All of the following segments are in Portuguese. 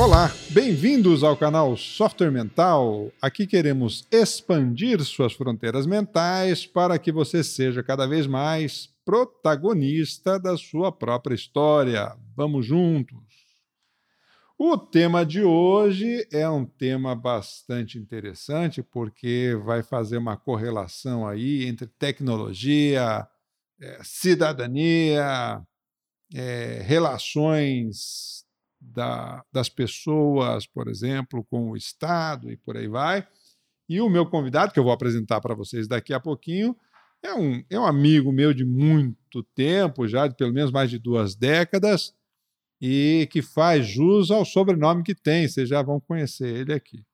Olá, bem-vindos ao canal Software Mental. Aqui queremos expandir suas fronteiras mentais para que você seja cada vez mais protagonista da sua própria história. Vamos juntos! O tema de hoje é um tema bastante interessante porque vai fazer uma correlação aí entre tecnologia, é, cidadania, é, relações da, das pessoas, por exemplo, com o Estado e por aí vai. E o meu convidado, que eu vou apresentar para vocês daqui a pouquinho, é um, é um amigo meu de muito tempo, já de pelo menos mais de duas décadas, e que faz jus ao sobrenome que tem. Vocês já vão conhecer ele aqui.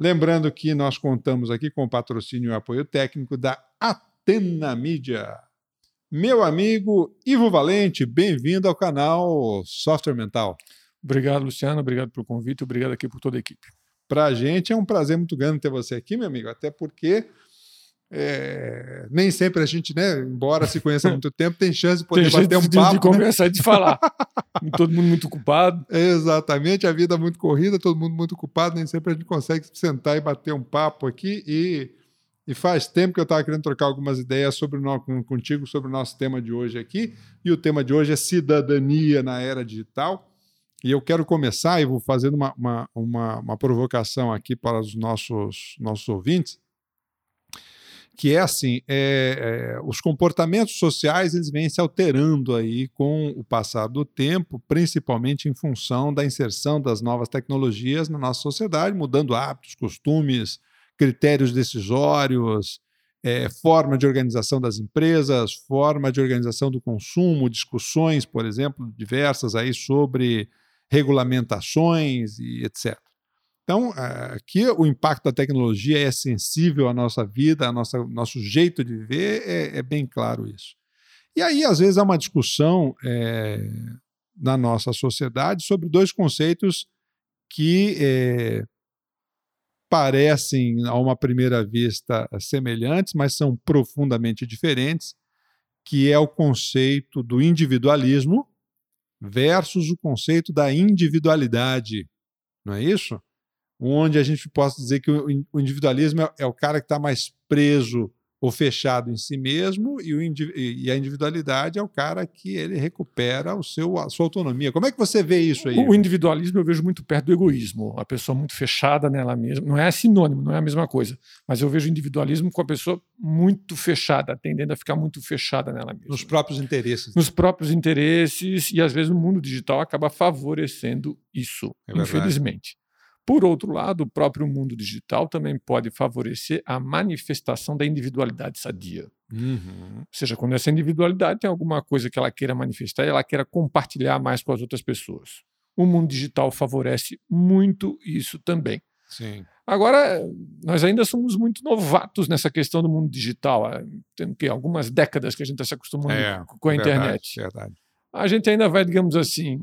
Lembrando que nós contamos aqui com o patrocínio e apoio técnico da Atena Mídia. Meu amigo Ivo Valente, bem-vindo ao canal Software Mental. Obrigado, Luciano. Obrigado pelo convite. Obrigado aqui por toda a equipe. Para a gente é um prazer muito grande ter você aqui, meu amigo, até porque é, nem sempre a gente, né, embora se conheça há muito tempo, tem chance de poder tem bater um de, papo. De conversar e de falar. todo mundo muito ocupado. Exatamente, a vida é muito corrida, todo mundo muito ocupado, nem sempre a gente consegue sentar e bater um papo aqui. E, e faz tempo que eu estava querendo trocar algumas ideias sobre o, contigo sobre o nosso tema de hoje aqui. E o tema de hoje é cidadania na era digital. E eu quero começar, e vou fazendo uma, uma, uma, uma provocação aqui para os nossos, nossos ouvintes, que é assim, é, é, os comportamentos sociais eles vêm se alterando aí com o passar do tempo, principalmente em função da inserção das novas tecnologias na nossa sociedade, mudando hábitos, costumes, critérios decisórios, é, forma de organização das empresas, forma de organização do consumo, discussões, por exemplo, diversas aí sobre regulamentações e etc. Então, aqui o impacto da tecnologia é sensível à nossa vida, ao nosso, nosso jeito de viver, é, é, bem claro isso. E aí, às vezes, há uma discussão é, na nossa sociedade sobre dois conceitos que é, parecem, a uma primeira vista, semelhantes, mas são profundamente diferentes, que é o conceito do individualismo versus o conceito da individualidade, não é isso? Onde a gente possa dizer que o individualismo é, é o cara que está mais preso ou fechado em si mesmo, e, o, e, a individualidade é o cara que ele recupera o seu, a sua autonomia. Como é que você vê isso aí? O individualismo eu vejo muito perto do egoísmo, a pessoa muito fechada nela mesma. Não é sinônimo, não é a mesma coisa, mas eu vejo o individualismo com a pessoa muito fechada, tendendo a ficar muito fechada nela mesma. Nos próprios interesses. Nos próprios interesses, e às vezes o mundo digital acaba favorecendo isso, é infelizmente. Por outro lado, o próprio mundo digital também pode favorecer a manifestação da individualidade sadia. Uhum. Ou seja, quando essa individualidade tem alguma coisa que ela queira manifestar, ela queira compartilhar mais com as outras pessoas. O mundo digital favorece muito isso também. Sim. Agora, nós ainda somos muito novatos nessa questão do mundo digital. Tem que algumas décadas que a gente está se acostumando é, com a verdade, internet. Verdade. A gente ainda vai, digamos assim,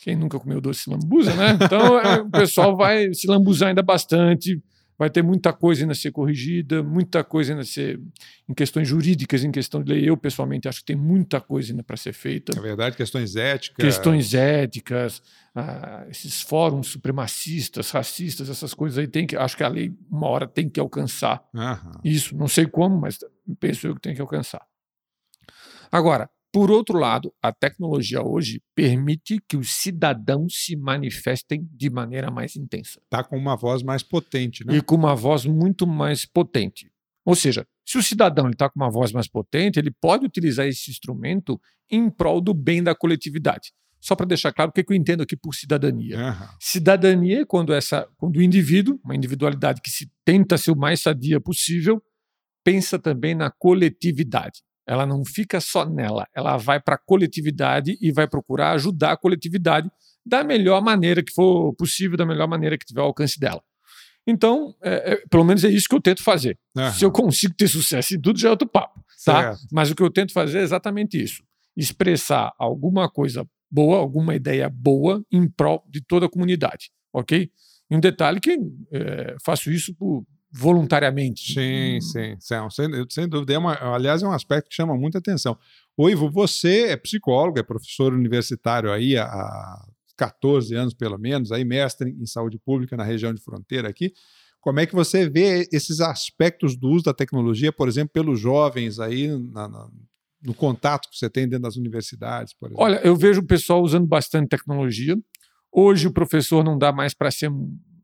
quem nunca comeu doce se lambuza, né? Então é, o pessoal vai se lambuzar ainda bastante, vai ter muita coisa ainda a ser corrigida, muita coisa ainda a ser em questões jurídicas, em questão de lei. Eu, pessoalmente, acho que tem muita coisa ainda para ser feita. É verdade, questões éticas. Questões éticas, ah, esses fóruns supremacistas, racistas, essas coisas aí, tem que, acho que a lei, uma hora, tem que alcançar. Isso, não sei como, mas penso eu que tem que alcançar. Agora, por outro lado, a tecnologia hoje permite que os cidadãos se manifestem de maneira mais intensa. Está com uma voz mais potente, né? E com uma voz muito mais potente. Ou seja, se o cidadão está com uma voz mais potente, ele pode utilizar esse instrumento em prol do bem da coletividade. Só para deixar claro o que eu entendo aqui por cidadania. Uhum. Cidadania é quando, essa, quando o indivíduo, uma individualidade que se tenta ser o mais sadia possível, pensa também na coletividade. Ela não fica só nela, ela vai para a coletividade e vai procurar ajudar a coletividade da melhor maneira que for possível, da melhor maneira que tiver ao alcance dela. Então, é, é, pelo menos é isso que eu tento fazer. Uhum. Se eu consigo ter sucesso em tudo, já é outro papo. Tá? Mas o que eu tento fazer é exatamente isso: expressar alguma coisa boa, alguma ideia boa em prol de toda a comunidade. Ok? E um detalhe que é, faço isso por voluntariamente. Sim, hum. sim, sim sem, sem, dúvida. É uma, aliás, é um aspecto que chama muita atenção. O Ivo, você é psicólogo, é professor universitário aí há 14 anos, pelo menos, aí mestre em saúde pública na região de fronteira aqui. Como é que você vê esses aspectos do uso da tecnologia, por exemplo, pelos jovens aí na, na, no contato que você tem dentro das universidades, por exemplo? Olha, eu vejo o pessoal usando bastante tecnologia. Hoje o professor não dá mais para ser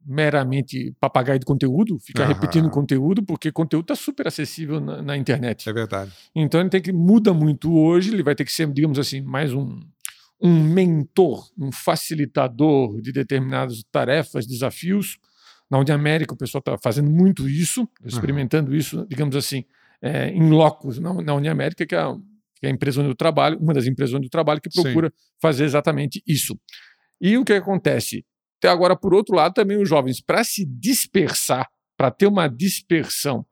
meramente papagaio de conteúdo, ficar Aham. repetindo conteúdo, porque conteúdo está super acessível na, na, internet. É verdade. Então ele tem que muda muito hoje, ele vai ter que ser, digamos assim, mais um, um mentor, um facilitador de determinadas tarefas, desafios. Na União América o pessoal está fazendo muito isso, experimentando uhum. isso, digamos assim, é, em locos na, na União América, que é, a, que é a empresa onde eu trabalho, uma das empresas onde eu trabalho, que procura Sim. fazer exatamente isso. E o que acontece? Tem agora, por outro lado, também os jovens, para se dispersar, para ter uma dispersão,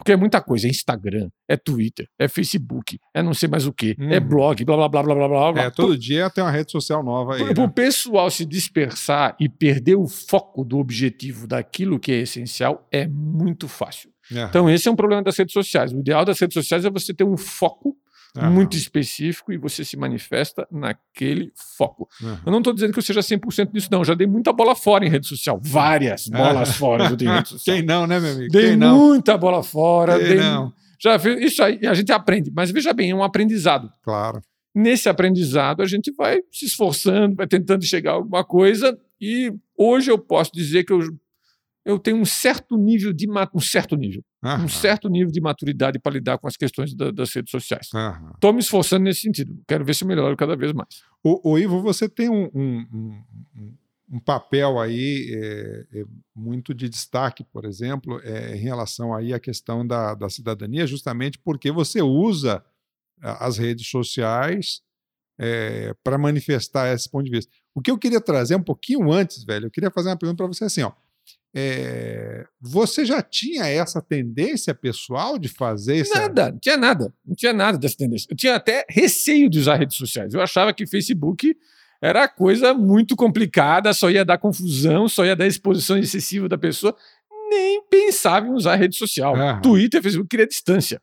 porque é muita coisa, é Instagram, é Twitter, é Facebook, é não sei mais o que, uhum. é blog, blá blá blá blá blá blá. É, todo dia tem uma rede social nova aí. Para o né? pessoal se dispersar e perder o foco do objetivo daquilo que é essencial, é muito fácil. Uhum. Então, esse é um problema das redes sociais. O ideal das redes sociais é você ter um foco uhum. muito específico e você se manifesta naquele foco. Uhum. Eu não estou dizendo que eu seja 100% nisso, não. Eu já dei muita bola fora em rede social. Várias bolas fora eu dei em rede social. Quem não, né, meu amigo? Dei Quem muita bola fora. Quem dei... não. Já fiz, isso aí a gente aprende, mas veja bem, é um aprendizado. Claro. Nesse aprendizado, a gente vai se esforçando, vai tentando chegar a alguma coisa, e hoje eu posso dizer que eu eu tenho um certo nível de um certo nível, um certo nível de maturidade para lidar com as questões da, das redes sociais. Estou me esforçando nesse sentido. Quero ver se eu melhoro cada vez mais. O, o Ivo, você tem um, um, um, um papel aí é, é, muito de destaque, por exemplo, é, em relação aí à questão da, da cidadania, justamente porque você usa as redes sociais para manifestar esse ponto de vista. O que eu queria trazer um pouquinho antes, velho, eu queria fazer uma pergunta para você assim, ó. É, você já tinha essa tendência pessoal de fazer isso? Nada, não tinha nada. Não tinha nada dessa tendência. Eu tinha até receio de usar redes sociais. Eu achava que Facebook era coisa muito complicada, só ia dar confusão, só ia dar exposição excessiva da pessoa. Nem pensava em usar rede social. Uhum. Twitter, Facebook, queria distância.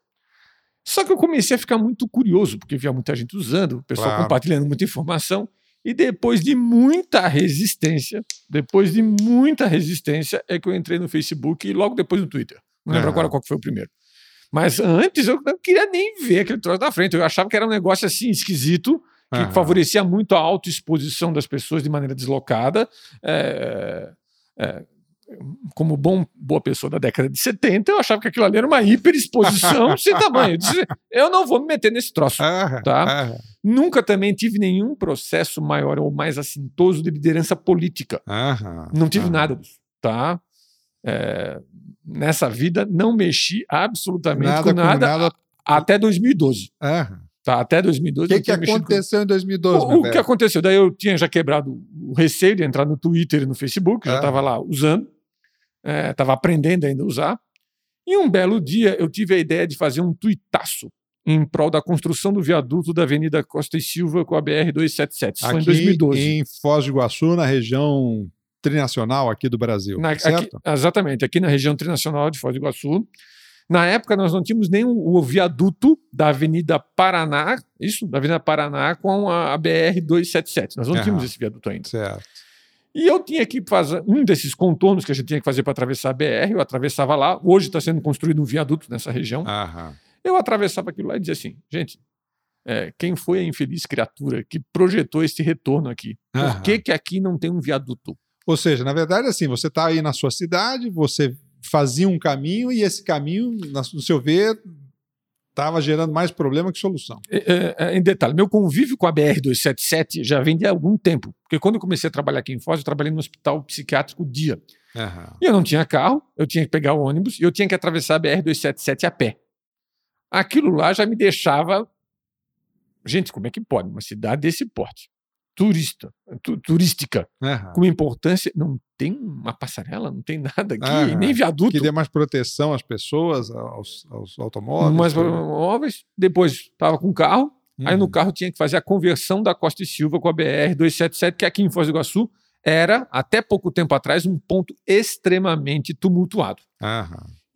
Só que eu comecei a ficar muito curioso, porque via muita gente usando, o pessoal claro. compartilhando muita informação. E depois de muita resistência, depois de muita resistência, é que eu entrei no Facebook e logo depois no Twitter. Não lembro agora qual foi o primeiro. Mas antes eu não queria nem ver aquele troço na frente. Eu achava que era um negócio assim esquisito, que uhum. favorecia muito a autoexposição das pessoas de maneira deslocada. É, é, como bom, boa pessoa da década de 70, eu achava que aquilo ali era uma hiperexposição sem tamanho. Eu, disse, eu não vou me meter nesse troço. tá? Nunca também tive nenhum processo maior ou mais assintoso de liderança política. não tive nada disso. Tá? É, nessa vida, não mexi absolutamente nada com nada, com nada. até 2012. Tá, até 2012. O que, que aconteceu com... em 2012? O, o que aconteceu? Daí eu tinha já quebrado o receio de entrar no Twitter e no Facebook, já estava lá usando estava é, aprendendo ainda a usar. E um belo dia eu tive a ideia de fazer um tuitaço em prol da construção do viaduto da Avenida Costa e Silva com a BR-277. Isso foi em 2012. Em Foz do Iguaçu, na região trinacional aqui do Brasil, na, certo? Aqui, exatamente, aqui na região trinacional de Foz do Iguaçu. Na época, nós não tínhamos nem o, o viaduto da Avenida Paraná, isso, da Avenida Paraná com a, a BR-277. Nós não uhum. tínhamos esse viaduto ainda. Certo. E eu tinha que fazer um desses contornos que a gente tinha que fazer para atravessar a BR, eu atravessava lá. Hoje está sendo construído um viaduto nessa região. Aham. Eu atravessava aquilo lá e dizia assim: gente, é, quem foi a infeliz criatura que projetou esse retorno aqui? Por que, que aqui não tem um viaduto? Ou seja, na verdade, assim, você está aí na sua cidade, você fazia um caminho e esse caminho, no seu ver, estava gerando mais problema que solução. É, é, é, em detalhe, meu convívio com a BR-277 já vem de algum tempo. Porque quando eu comecei a trabalhar aqui em Foz, eu trabalhei no hospital psiquiátrico dia. Uhum. E eu não tinha carro, eu tinha que pegar o ônibus e eu tinha que atravessar a BR-277 a pé. Aquilo lá já me deixava. Gente, como é que pode? Uma cidade desse porte turista, tu, turística, uhum. com importância. Não tem uma passarela, não tem nada aqui, uhum. nem viaduto. Que dê mais proteção às pessoas, aos, aos automóveis. Mais automóveis. Depois estava com carro, uhum. aí no uhum. carro tinha que fazer a conversão da Costa e Silva com a BR-277, que aqui em Foz do Iguaçu era, até pouco tempo atrás, um ponto extremamente tumultuado.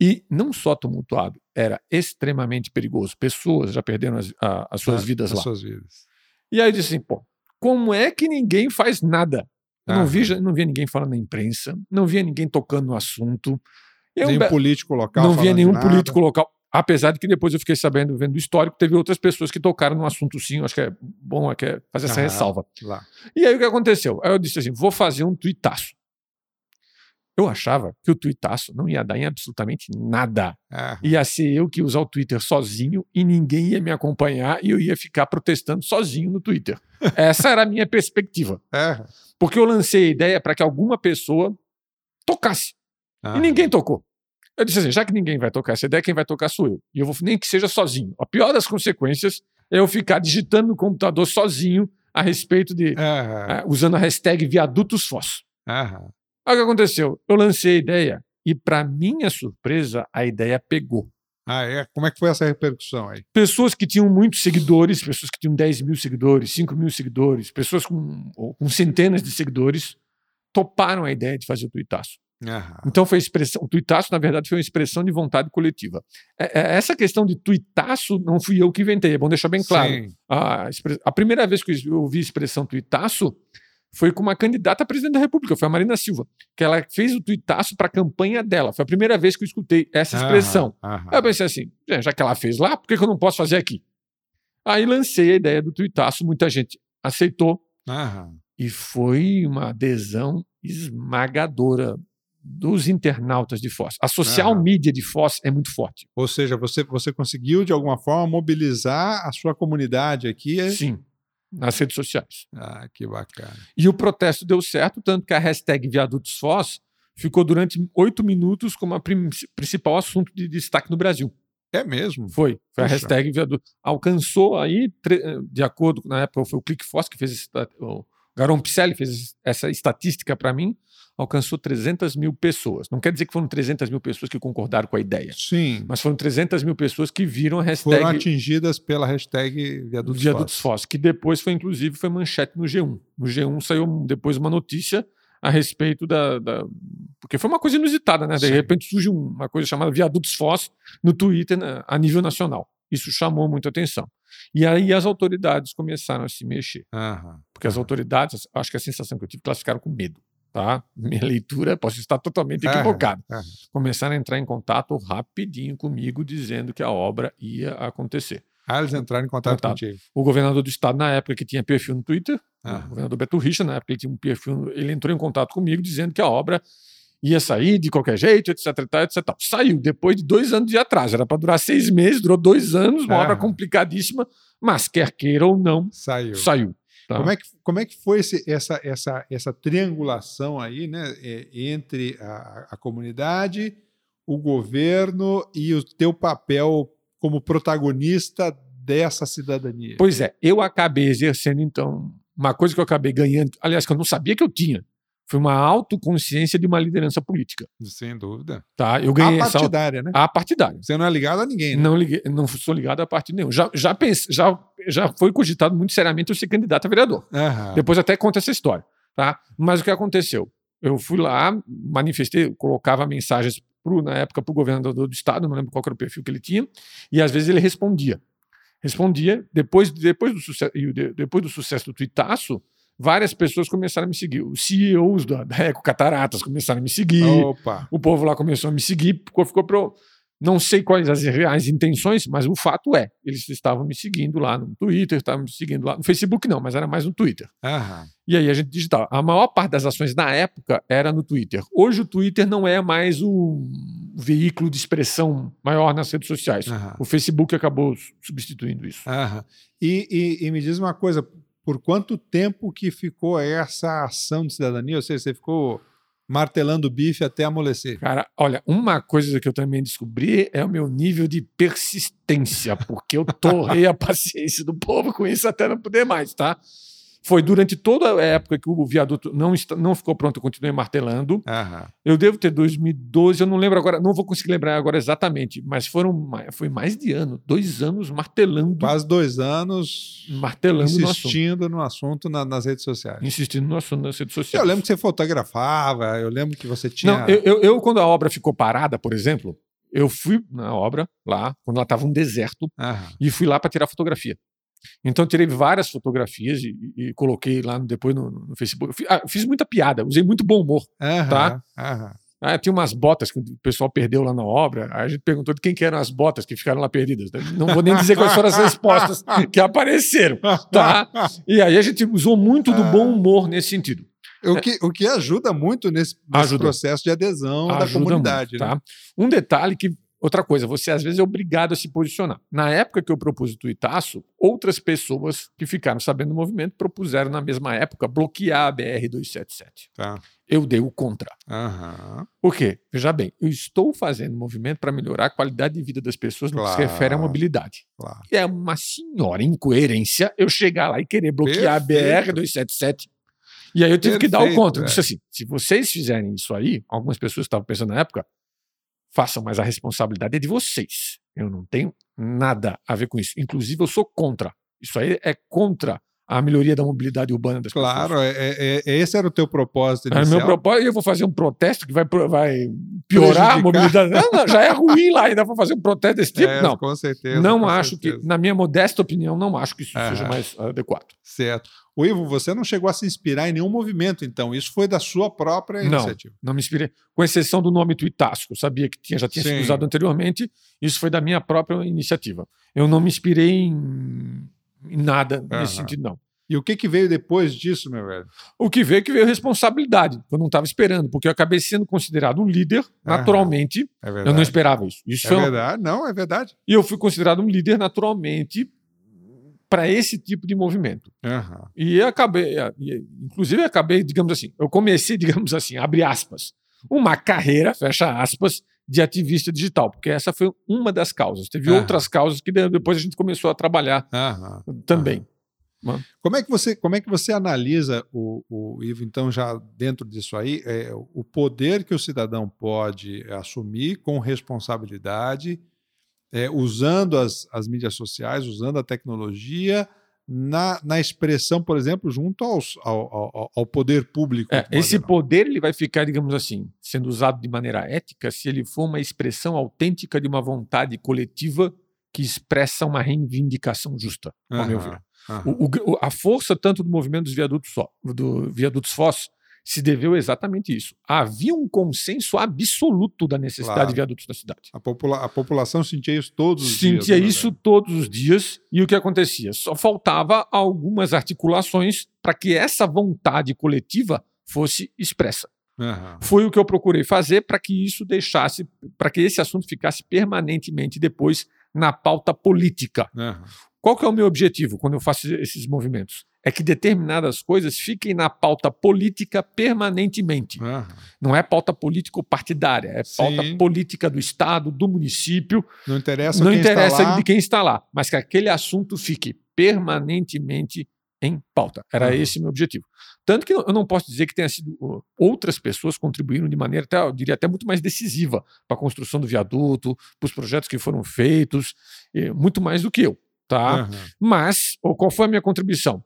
E não só tumultuado, era extremamente perigoso. Pessoas já perderam as, a, as suas ah, vidas as lá. Suas vidas. E aí eu disse assim, pô, como é que ninguém faz nada? Eu não, Ah. vi, não via ninguém falando na imprensa, não via ninguém tocando no assunto. Eu, Nenhum político local. não via nenhum político local. Apesar de que depois eu fiquei sabendo, vendo o histórico, teve outras pessoas que tocaram no assunto sim. Acho que é bom é que é fazer essa Aham. ressalva. Lá. E aí o que aconteceu? Aí eu disse assim: vou fazer um tuitaço. Eu achava que o tuitaço não ia dar em absolutamente nada. Ah, Ia ser eu que ia usar o Twitter sozinho e ninguém ia me acompanhar e eu ia ficar protestando sozinho no Twitter. Essa era a minha perspectiva. ah, Porque eu lancei a ideia para que alguma pessoa tocasse. ah. E ninguém tocou. Eu disse assim: já que ninguém vai tocar essa ideia, quem vai tocar sou eu. E eu vou, nem que seja sozinho. A pior das consequências é eu ficar digitando no computador sozinho a respeito de. Ah, eh, usando a hashtag viadutos Foz. ah, Aí o que aconteceu? Eu lancei a ideia e, para minha surpresa, a ideia pegou. ah, é? Como é que foi essa repercussão aí? Pessoas que tinham muitos seguidores, pessoas que tinham 10 mil seguidores, 5 mil seguidores, pessoas com, com centenas de seguidores, toparam a ideia de fazer o tuitaço. Ah, Então foi expressão, o tuitaço, na verdade, foi uma expressão de vontade coletiva. É- é- essa questão de tuitaço não fui eu que inventei, é bom deixar bem claro. A, a primeira vez que eu ouvi a expressão tuitaço foi com uma candidata a presidente da República, foi a Marina Silva, que ela fez o tuitaço para a campanha dela. Foi a primeira vez que eu escutei essa expressão. Aham, aham. Aí eu pensei assim, "É, já que ela fez lá, por que que eu não posso fazer aqui? Aí lancei a ideia do tuitaço, muita gente aceitou Aham. e foi uma adesão esmagadora dos internautas de Foz. A social Aham. media de Foz é muito forte. Ou seja, você, você conseguiu, de alguma forma, mobilizar a sua comunidade aqui. é? Sim, nas redes sociais. Ah, que bacana. E o protesto deu certo, tanto que a hashtag Viadutos Foz ficou durante oito minutos como a principal assunto de destaque no Brasil. É mesmo? Foi. Foi a Puxa. hashtag Viadutos. Alcançou aí, de acordo, na época foi o ClickFoss que fez esse, o Garon Picelli fez essa estatística para mim, alcançou 300 mil pessoas. Não quer dizer que foram 300 mil pessoas que concordaram com a ideia, Sim. mas foram 300 mil pessoas que viram a hashtag Foram atingidas pela hashtag Viadutos, Viadutos. Foz, que depois foi, inclusive, foi manchete no G1. No G1 saiu depois uma notícia a respeito da. da- porque foi uma coisa inusitada, né? De Sim. repente surge um- uma coisa chamada Viadutos Foz no Twitter né, a nível nacional. Isso chamou muita atenção. E aí as autoridades começaram a se mexer. Aham. Porque as autoridades, acho que a sensação que eu tive, que elas ficaram com medo. Tá? Minha leitura, posso estar totalmente equivocado. aham. Começaram a entrar em contato rapidinho comigo, dizendo que a obra ia acontecer. Ah, eles entraram em contato Contato. contigo. O governador do estado, na época, que tinha perfil no Twitter, Ah. o governador Beto Richa, na época, ele tinha um perfil, ele entrou em contato comigo dizendo que a obra ia sair de qualquer jeito, etc, etc. tal. Saiu depois de dois anos de atraso. Era para durar seis meses, durou dois anos, uma Ah. obra complicadíssima, mas quer queira ou não, Saiu. saiu. Tá? Como é que, como é que foi esse- essa, essa, essa triangulação aí, né, é, entre a, a comunidade, o governo e o teu papel como protagonista dessa cidadania? Pois é, eu acabei exercendo, então, uma coisa que eu acabei ganhando, aliás, que eu não sabia que eu tinha, foi uma autoconsciência de uma liderança política. Sem dúvida. Tá? Eu ganhei A essa partidária, né? a partidária. Você não é ligado a ninguém, né? Não, liguei, não sou ligado a partido nenhum. Já, já, pense, já, já foi cogitado muito seriamente eu ser candidato a vereador. Aham. Depois até conta essa história. Tá? Mas o que aconteceu? Eu fui lá, manifestei, colocava mensagens pro, na época para o governador do estado, não lembro qual era o perfil que ele tinha, e às vezes ele respondia. Respondia, depois, depois, do, sucesso, de- depois do sucesso do tuitaço, várias pessoas começaram a me seguir. Os CEOs da, da Eco Cataratas começaram a me seguir. Opa. O povo lá começou a me seguir, ficou, ficou pro... Não sei quais as reais intenções, mas o fato é, eles estavam me seguindo lá no Twitter, estavam me seguindo lá no Facebook não, mas era mais no Twitter. Aham. E aí a gente digitava. A maior parte das ações na época era no Twitter. Hoje o Twitter não é mais o veículo de expressão maior nas redes sociais. Aham. O Facebook acabou su- substituindo isso. Aham. E, e- e me diz uma coisa, por quanto tempo que ficou essa ação de cidadania? Ou seja, você ficou martelando o bife até amolecer. Cara, olha, uma coisa que eu também descobri é o meu nível de persistência, porque eu torrei a paciência do povo com isso até não poder mais, tá? Foi durante toda a época que o viaduto não, está- não ficou pronto, eu continuei martelando. Aham. Eu devo ter 2012, eu não lembro agora, não vou conseguir lembrar agora exatamente, mas foram foi mais de ano, dois anos martelando, Quase dois anos martelando no assunto. insistindo no assunto na- nas redes sociais. Insistindo no assunto nas redes Eu sociais. lembro que você fotografava, eu lembro que você tinha. Não, eu, eu- eu, quando a obra ficou parada, por exemplo, eu fui na obra lá, quando ela estava um deserto, Aham. e fui lá para tirar fotografia. Então, tirei várias fotografias e, e coloquei lá no, depois no, no Facebook. Fiz, ah, fiz, muita piada, usei muito bom humor. Aham, tá? aham. Ah, tinha umas botas que o pessoal perdeu lá na obra. Aí a gente perguntou de quem que eram as botas que ficaram lá perdidas. Não vou nem dizer quais foram as respostas que apareceram. Tá? E aí a gente usou muito do bom humor nesse sentido. O que, o que ajuda muito nesse, nesse processo de adesão da Ajuda comunidade. muito, né? tá? Um detalhe que. Outra coisa, você às vezes é obrigado a se posicionar. Na época que eu propus o tuitaço, outras pessoas que ficaram sabendo do movimento propuseram na mesma época bloquear a BR-277. Tá. Eu dei o contra. Aham. Por quê? Veja bem, eu estou fazendo movimento para melhorar a qualidade de vida das pessoas no que se Claro. refere à mobilidade. Claro. E é uma senhora incoerência eu chegar lá e querer bloquear Perfeito. a BR-277. E aí eu tive que dar o Perfeito, contra. Eu disse assim: se vocês fizerem isso aí, algumas pessoas estavam pensando na época, façam, mas a responsabilidade é de vocês. Eu não tenho nada a ver com isso. Inclusive, eu sou contra. Isso aí é contra a melhoria da mobilidade urbana das pessoas. Claro, é, é- é- esse era o teu propósito Era inicial. meu propósito, eu vou fazer um protesto que vai, vai piorar a mobilidade. Não, não, já é ruim lá, ainda vou fazer um protesto desse tipo. É, não, com certeza. não com acho certeza. que, na minha modesta opinião, não acho que isso Aham. seja mais adequado. Certo. O Ivo, você não chegou a se inspirar em nenhum movimento, então. Isso foi da sua própria Não. iniciativa. Não me inspirei, com exceção do nome Tuitasco, eu sabia que tinha, já tinha sido Sim. usado anteriormente, isso foi da minha própria iniciativa. Eu não me inspirei em, nada nesse Aham. sentido, não. E o que, que veio depois disso, meu velho? O que veio que veio responsabilidade, eu não estava esperando, porque eu acabei sendo considerado um líder, naturalmente, É eu não esperava isso. Isso É uma- verdade. Não, é verdade. E eu fui considerado um líder naturalmente para esse tipo de movimento. Aham. E acabei, e, inclusive eu acabei, digamos assim, eu comecei, digamos assim, abre aspas, uma carreira, fecha aspas, de ativista digital, porque essa foi uma das causas. Teve Aham. outras causas que de- depois a gente começou a trabalhar Aham. também. Como é que você, como é que você analisa o, o Ivo, então, já dentro disso aí, é, o poder que o cidadão pode assumir com responsabilidade, é, usando as, as mídias sociais, usando a tecnologia, na, na expressão, por exemplo, junto aos, ao, ao, ao poder público. É, esse geral. poder ele vai ficar, digamos assim, sendo usado de maneira ética se ele for uma expressão autêntica de uma vontade coletiva que expressa uma reivindicação justa, ao meu Aham, ver. aham. O- o- a força tanto do movimento dos viadutos, só, do viadutos Foz se deveu exatamente isso. Havia um consenso absoluto da necessidade Claro. de viadutos na cidade. A, popula- a população sentia isso todos os dias. Sentia né, isso todos os dias e o que acontecia? Só faltava algumas articulações para que essa vontade coletiva fosse expressa. Aham. Foi o que eu procurei fazer para que isso deixasse, para que esse assunto ficasse permanentemente depois na pauta política. Aham. Qual que é o meu objetivo quando eu faço esses movimentos? É que determinadas coisas fiquem na pauta política permanentemente. Aham. Não é pauta político-partidária, é pauta Sim. política do Estado, do município. Não interessa não quem interessa está de quem está lá, mas que aquele assunto fique permanentemente em pauta. Era Uhum. esse o meu objetivo. Tanto que eu não posso dizer que tenha sido outras pessoas contribuíram de maneira, até, eu diria, até muito mais decisiva para a construção do viaduto, para os projetos que foram feitos, muito mais do que eu. Tá? Aham. Mas, qual foi a minha contribuição?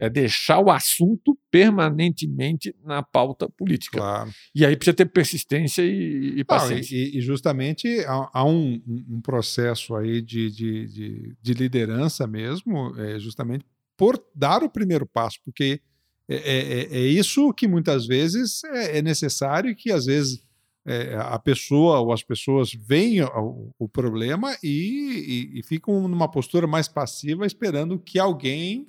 É deixar o assunto permanentemente na pauta política. Claro. E aí precisa ter persistência e, e Não, paciência. e, e justamente há, há um, um processo aí de, de, de, de liderança mesmo, é, justamente por dar o primeiro passo, porque é, é, é- é isso que muitas vezes é, é necessário e que às vezes é, a pessoa ou as pessoas veem o, o problema e, e- e ficam numa postura mais passiva esperando que alguém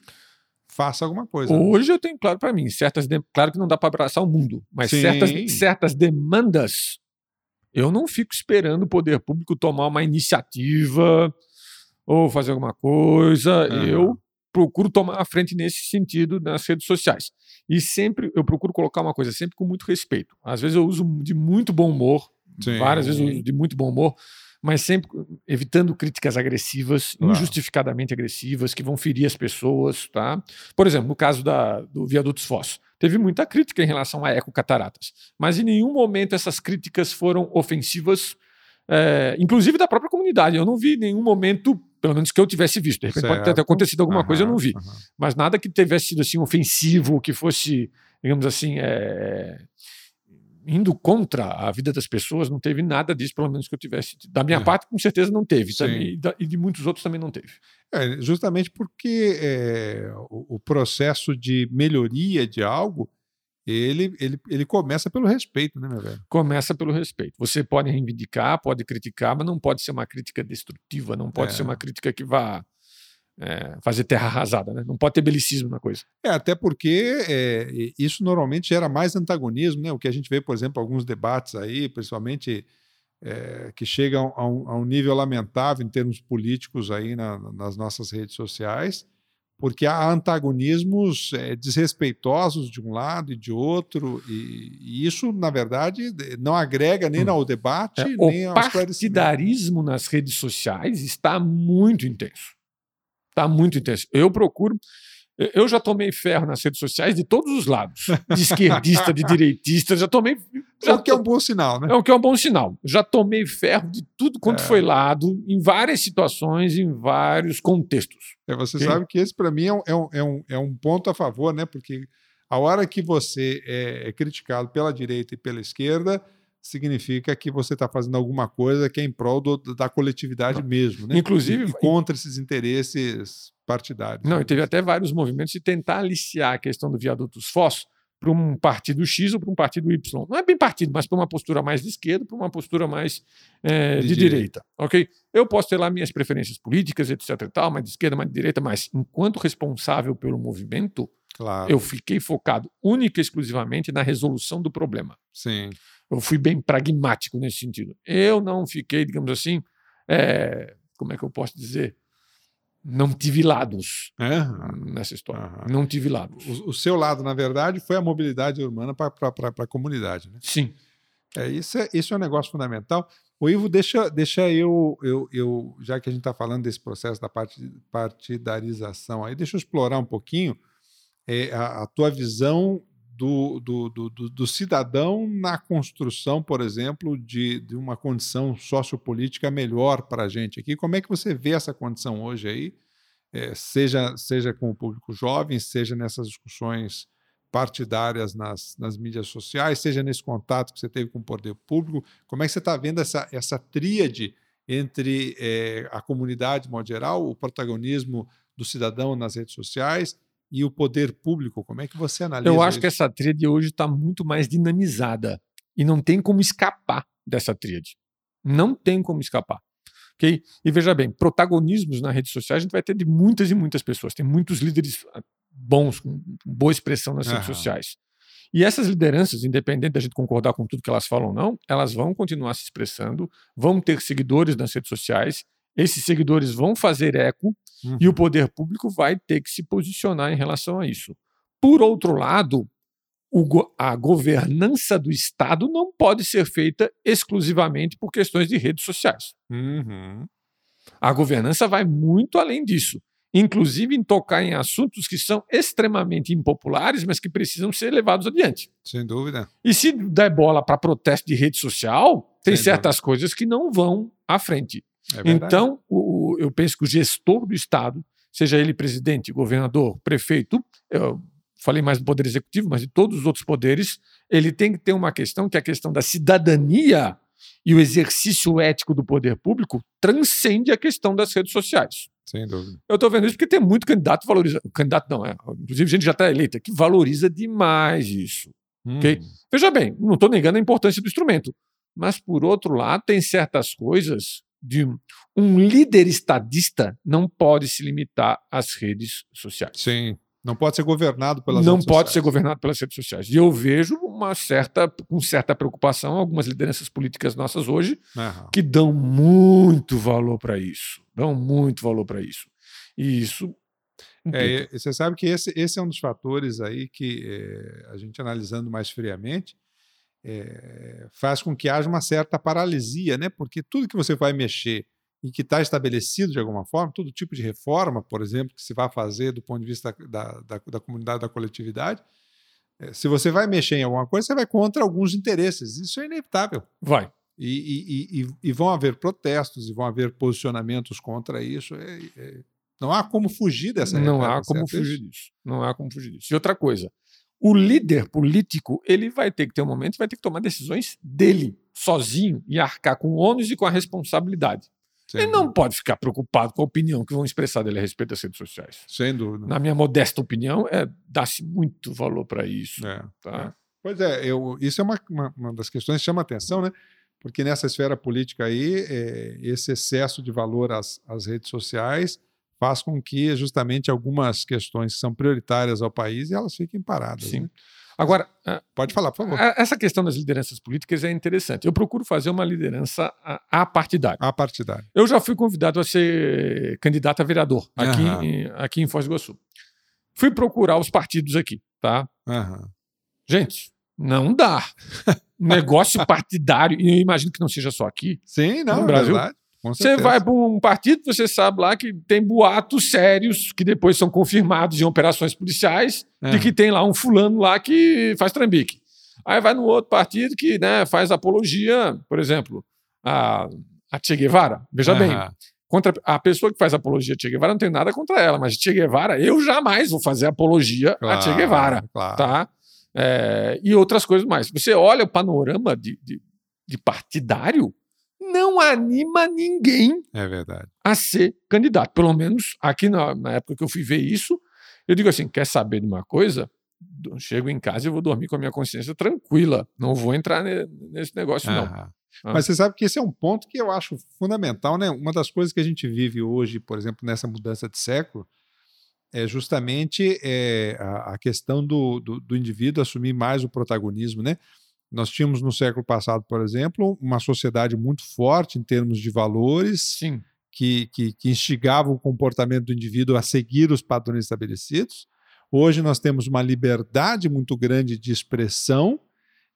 faça alguma coisa. Hoje eu tenho claro para mim, certas de- claro que não dá para abraçar o mundo, mas Sim. certas, certas demandas eu não fico esperando o poder público tomar uma iniciativa ou fazer alguma coisa. Aham. Eu procuro tomar a frente nesse sentido nas redes sociais. E sempre eu procuro colocar uma coisa sempre com muito respeito. Às vezes eu uso de muito bom humor, Sim. várias vezes eu uso de muito bom humor, mas sempre evitando críticas agressivas, Claro. injustificadamente agressivas, que vão ferir as pessoas, tá? Por exemplo, no caso da, do Viadutos Foz, teve muita crítica em relação a ecocataratas, mas em nenhum momento essas críticas foram ofensivas, é, inclusive da própria comunidade. Eu não vi em nenhum momento, pelo menos que eu tivesse visto. De repente pode ter Certo. acontecido alguma coisa, eu não vi aham. mas nada que tivesse sido assim ofensivo, que fosse, digamos assim, é, indo contra a vida das pessoas, não teve nada disso, pelo menos que eu tivesse. Da minha É. parte, com certeza não teve. Também, e, da- e de muitos outros também não teve. É, justamente porque é, o, o processo de melhoria de algo, ele, ele, ele começa pelo respeito, né, meu velho? Começa pelo respeito. Você pode reivindicar, pode criticar, mas não pode ser uma crítica destrutiva, não pode É. ser uma crítica que vá é, fazer terra arrasada, né? Não pode ter belicismo na coisa. É, até porque é, isso normalmente gera mais antagonismo, né? O que a gente vê, por exemplo, alguns debates aí, principalmente é, que chegam a um, a um nível lamentável em termos políticos aí na- nas nossas redes sociais, porque há antagonismos é, desrespeitosos de um lado e de outro, e, e isso, na verdade, de- não agrega nem Hum. ao debate, É, nem ao partidarismo nas redes sociais está muito intenso. Está muito intenso. Eu procuro. Eu- já tomei ferro nas redes sociais de todos os lados. De esquerdista, de direitista, já tomei. Já O que é um bom sinal, né? É o que é um bom sinal. Já tomei ferro de tudo quanto É. foi lado, em várias situações, em vários contextos. É, você Ok. sabe que esse, para mim, é um, é, um, é, um, é um ponto a favor, né? Porque a hora que você é, é criticado pela direita e pela esquerda, significa que você está fazendo alguma coisa que é em prol do- da coletividade mesmo, né? Inclusive- E, contra esses interesses partidários. Não, e teve até vários movimentos de tentar aliciar a questão do viaduto dos Fossos para um partido X ou para um partido Y. Não é bem partido, mas para uma postura mais de esquerda, para uma postura mais eh, De de, direita. direita. Ok? Eu posso ter lá minhas preferências políticas, etc. e tal, mais de esquerda, mais de direita, mas enquanto responsável pelo movimento, Claro, eu fiquei focado única e exclusivamente na resolução do problema. sim. Eu fui bem pragmático nesse sentido. Eu não fiquei, digamos assim, eh, como é que eu posso dizer? Não tive lados É? nessa história. Aham. Não tive lados. O, o seu lado, na verdade, foi a mobilidade urbana para a comunidade, né? Sim. É, isso, é, isso é um negócio fundamental. O Ivo, deixa, deixa eu, eu, eu, já que a gente está falando desse processo da parti- partidarização aí, deixa eu explorar um pouquinho é, a, a tua visão do, do, do, do- cidadão na construção, por exemplo, de, de uma condição sociopolítica melhor para a gente aqui. Como é que você vê essa condição hoje aí? É, seja, seja com o público jovem, seja nessas discussões partidárias nas, nas mídias sociais, seja nesse contato que você teve com o poder público, como é que você está vendo essa, essa tríade entre eh, a comunidade, de modo geral, o protagonismo do cidadão nas redes sociais e o poder público? Como é que você analisa Eu acho isso? que essa tríade hoje está muito mais dinamizada e não tem como escapar dessa tríade. Não tem como escapar. ok? E veja bem, protagonismos na rede social a gente vai ter de muitas e muitas pessoas. Tem muitos líderes ah, bons, com boa expressão nas redes Aham. sociais. E essas lideranças, independente da gente concordar com tudo que elas falam ou não, elas vão continuar se expressando, vão ter seguidores nas redes sociais, esses seguidores vão fazer eco Uhum. e o poder público vai ter que se posicionar em relação a isso. Por outro lado, go- a governança do Estado não pode ser feita exclusivamente por questões de redes sociais. Uhum. A governança vai muito além disso, inclusive em tocar em assuntos que são extremamente impopulares, mas que precisam ser levados adiante. Sem dúvida. E se der bola para protesto de rede social, tem Sem certas coisas que não vão à frente. É. Então, o- eu penso que o gestor do Estado, seja ele presidente, governador, prefeito, eu falei mais do poder executivo, mas de todos os outros poderes, ele tem que ter uma questão que é a questão da cidadania e o exercício ético do poder público transcende a questão das redes sociais. Sem dúvida. Eu estou vendo isso porque tem muito candidato valoriza. Candidato não, é. Inclusive, gente já está eleita, que valoriza demais isso. Ok? Uhum. Veja bem, não estou negando a importância do instrumento, mas por outro lado, tem certas coisas de um- líder estadista não pode se limitar às redes sociais. Sim. Não pode ser governado pelas não redes pode ser sociais. governado pelas redes sociais. E eu vejo uma certa, com certa preocupação algumas lideranças políticas nossas hoje Aham. que dão muito valor para isso, dão muito valor para isso. E isso. É, você sabe que esse, esse é um dos fatores aí que é, a gente analisando mais friamente é, faz com que haja uma certa paralisia, né? Porque tudo que você vai mexer e que está estabelecido de alguma forma, todo tipo de reforma, por exemplo, que se vai fazer do ponto de vista da, da, da comunidade, da coletividade, é, se você vai mexer em alguma coisa, você vai contra alguns interesses. Isso é inevitável. Vai. E, e- e- e vão haver protestos e vão haver posicionamentos contra isso. É- é- não há como fugir dessa Não há como certo? fugir disso. Não há como fugir disso. E outra coisa, O líder político, ele vai ter que ter um momento, vai ter que tomar decisões dele, sozinho, e arcar com o ônus e com a responsabilidade. Sem ele não dúvida. pode ficar preocupado com a opinião que vão expressar dele a respeito das redes sociais. Sem dúvida. Na minha modesta opinião, é dá-se muito valor para isso. É. Tá? Pois é, eu, isso é uma, uma, uma das questões que chama atenção, né? Porque nessa esfera política aí, é, esse excesso de valor às, às redes sociais faz com que justamente algumas questões que são prioritárias ao país elas fiquem paradas. Sim. né? Agora, a- Pode falar, por favor. essa questão das lideranças políticas é interessante. Eu procuro fazer uma liderança apartidária. A partidária. Eu já fui convidado a ser candidato a vereador aqui, Aham. em, aqui em Foz do Iguaçu. Fui procurar os partidos aqui, tá? Aham. Gente, não dá. Negócio partidário, e eu imagino que não seja só aqui. Sim, não, No é Brasil, verdade. Você vai para um partido, você sabe lá que tem boatos sérios que depois são confirmados em operações policiais É. de que tem lá um fulano lá que faz trambique. Aí vai no outro partido que né, faz apologia, por exemplo, a, a Che Guevara. Veja bem, contra a pessoa que faz apologia a Che Guevara, não tenho nada contra ela, mas Che Guevara, eu jamais vou fazer apologia a Che Guevara, Claro. tá? É, e outras coisas mais. Você olha o panorama de, de, de partidário, não anima ninguém É verdade. a ser candidato. Pelo menos aqui na, na época que eu fui ver isso, eu digo assim: quer saber de uma coisa? Eu Chego em casa e vou dormir com a minha consciência tranquila. Não vou entrar ne- nesse negócio, não. Ah. Mas você sabe que esse é um ponto que eu acho fundamental, né? Uma das coisas que a gente vive hoje, por exemplo, nessa mudança de século, é justamente é, a, a questão do, do, do indivíduo assumir mais o protagonismo, né? Nós tínhamos no século passado, por exemplo, uma sociedade muito forte em termos de valores, Sim. que, que, que instigava o comportamento do indivíduo a seguir os padrões estabelecidos. Hoje nós temos uma liberdade muito grande de expressão,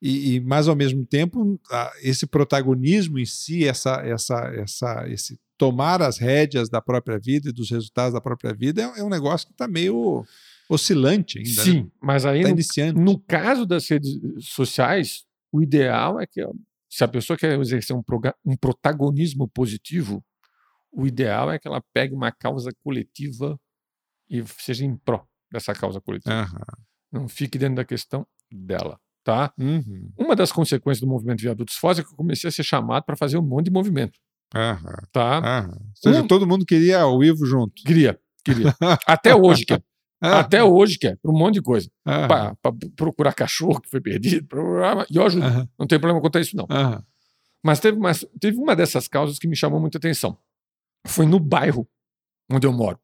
e, e mas ao mesmo tempo esse protagonismo em si, essa, essa, essa, esse tomar as rédeas da própria vida e dos resultados da própria vida é, é um negócio que está meio oscilante ainda. né? Sim, mas aí Está no, iniciando. no caso das redes sociais, o ideal é que se a pessoa quer exercer um, um protagonismo positivo, o ideal é que ela pegue uma causa coletiva e seja em pró dessa causa coletiva. Aham. Não fique dentro da questão dela, tá? Uhum. Uma das consequências do movimento Viadutos Foz é que eu comecei a ser chamado para fazer um monte de movimento, Aham. tá? Ou seja, Um- todo mundo queria o Ivo junto. Queria, queria. Até hoje quer. Ah, Até hoje quer, para um monte de coisa. aham. Para procurar cachorro que foi perdido, pra- e eu ajudo. Não tem problema quanto a isso, não. Mas teve, uma, teve uma dessas causas que me chamou muita atenção. Foi no bairro onde eu moro,